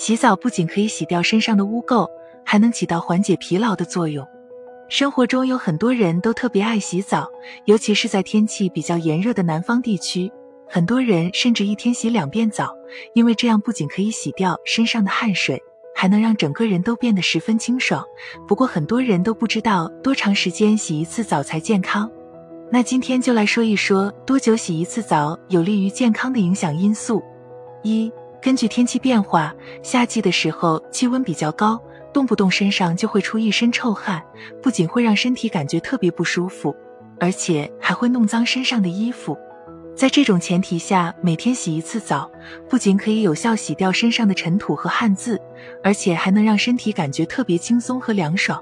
洗澡不仅可以洗掉身上的污垢，还能起到缓解疲劳的作用。生活中有很多人都特别爱洗澡，尤其是在天气比较炎热的南方地区，很多人甚至一天洗两遍澡，因为这样不仅可以洗掉身上的汗水，还能让整个人都变得十分清爽。不过很多人都不知道多长时间洗一次澡才健康。那今天就来说一说多久洗一次澡有利于健康的影响因素。一、根据天气变化，夏季的时候气温比较高，动不动身上就会出一身臭汗，不仅会让身体感觉特别不舒服，而且还会弄脏身上的衣服。在这种前提下，每天洗一次澡，不仅可以有效洗掉身上的尘土和汗渍，而且还能让身体感觉特别轻松和凉爽。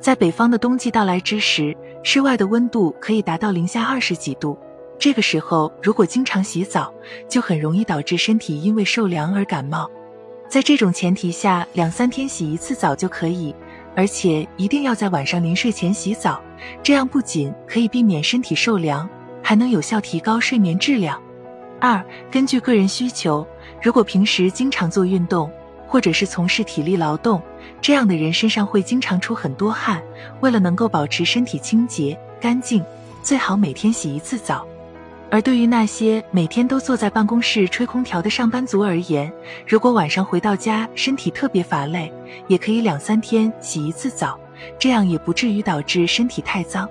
在北方的冬季到来之时，室外的温度可以达到零下二十几度，这个时候如果经常洗澡，就很容易导致身体因为受凉而感冒。在这种前提下，两三天洗一次澡就可以，而且一定要在晚上临睡前洗澡，这样不仅可以避免身体受凉，还能有效提高睡眠质量。二、根据个人需求，如果平时经常做运动，或者是从事体力劳动，这样的人身上会经常出很多汗。为了能够保持身体清洁干净，最好每天洗一次澡。而对于那些每天都坐在办公室吹空调的上班族而言，如果晚上回到家身体特别乏累，也可以两三天洗一次澡，这样也不至于导致身体太脏。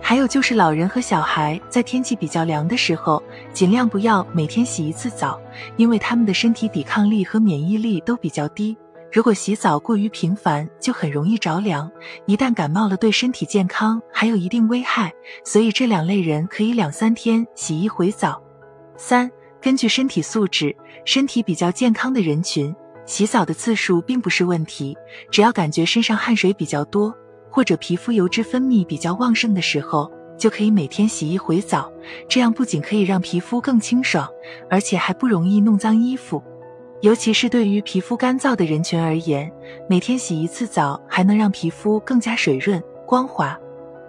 还有就是老人和小孩在天气比较凉的时候，尽量不要每天洗一次澡，因为他们的身体抵抗力和免疫力都比较低。如果洗澡过于频繁，就很容易着凉，一旦感冒了，对身体健康还有一定危害。所以这两类人可以两三天洗一回澡。三、根据身体素质，身体比较健康的人群，洗澡的次数并不是问题，只要感觉身上汗水比较多。或者皮肤油脂分泌比较旺盛的时候，就可以每天洗一回澡，这样不仅可以让皮肤更清爽，而且还不容易弄脏衣服。尤其是对于皮肤干燥的人群而言，每天洗一次澡还能让皮肤更加水润光滑。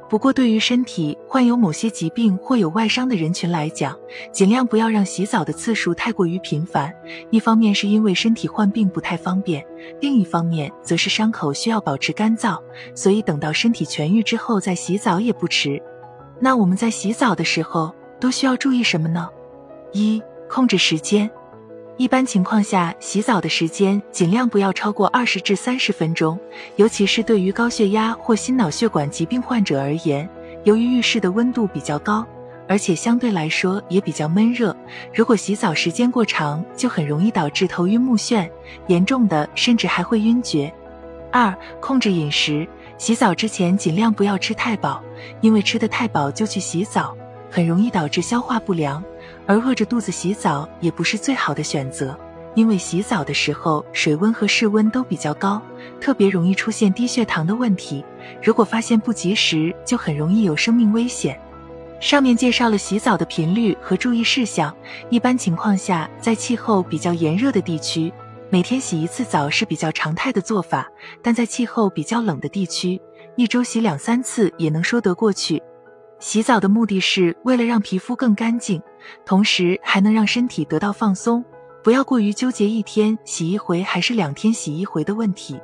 不过，对于身体患有某些疾病或有外伤的人群来讲，尽量不要让洗澡的次数太过于频繁。一方面是因为身体患病不太方便，另一方面则是伤口需要保持干燥，所以等到身体痊愈之后再洗澡也不迟。那我们在洗澡的时候都需要注意什么呢？一、控制时间。一般情况下，洗澡的时间尽量不要超过二十至三十分钟，尤其是对于高血压或心脑血管疾病患者而言，由于浴室的温度比较高，而且相对来说也比较闷热，如果洗澡时间过长，就很容易导致头晕目眩，严重的甚至还会晕厥。二、控制饮食，洗澡之前尽量不要吃太饱，因为吃的太饱就去洗澡，很容易导致消化不良。而饿着肚子洗澡也不是最好的选择，因为洗澡的时候水温和室温都比较高，特别容易出现低血糖的问题。如果发现不及时，就很容易有生命危险。上面介绍了洗澡的频率和注意事项。一般情况下，在气候比较炎热的地区，每天洗一次澡是比较常态的做法；但在气候比较冷的地区，一周洗两三次也能说得过去。洗澡的目的是为了让皮肤更干净，同时还能让身体得到放松。不要过于纠结一天洗一回还是两天洗一回的问题。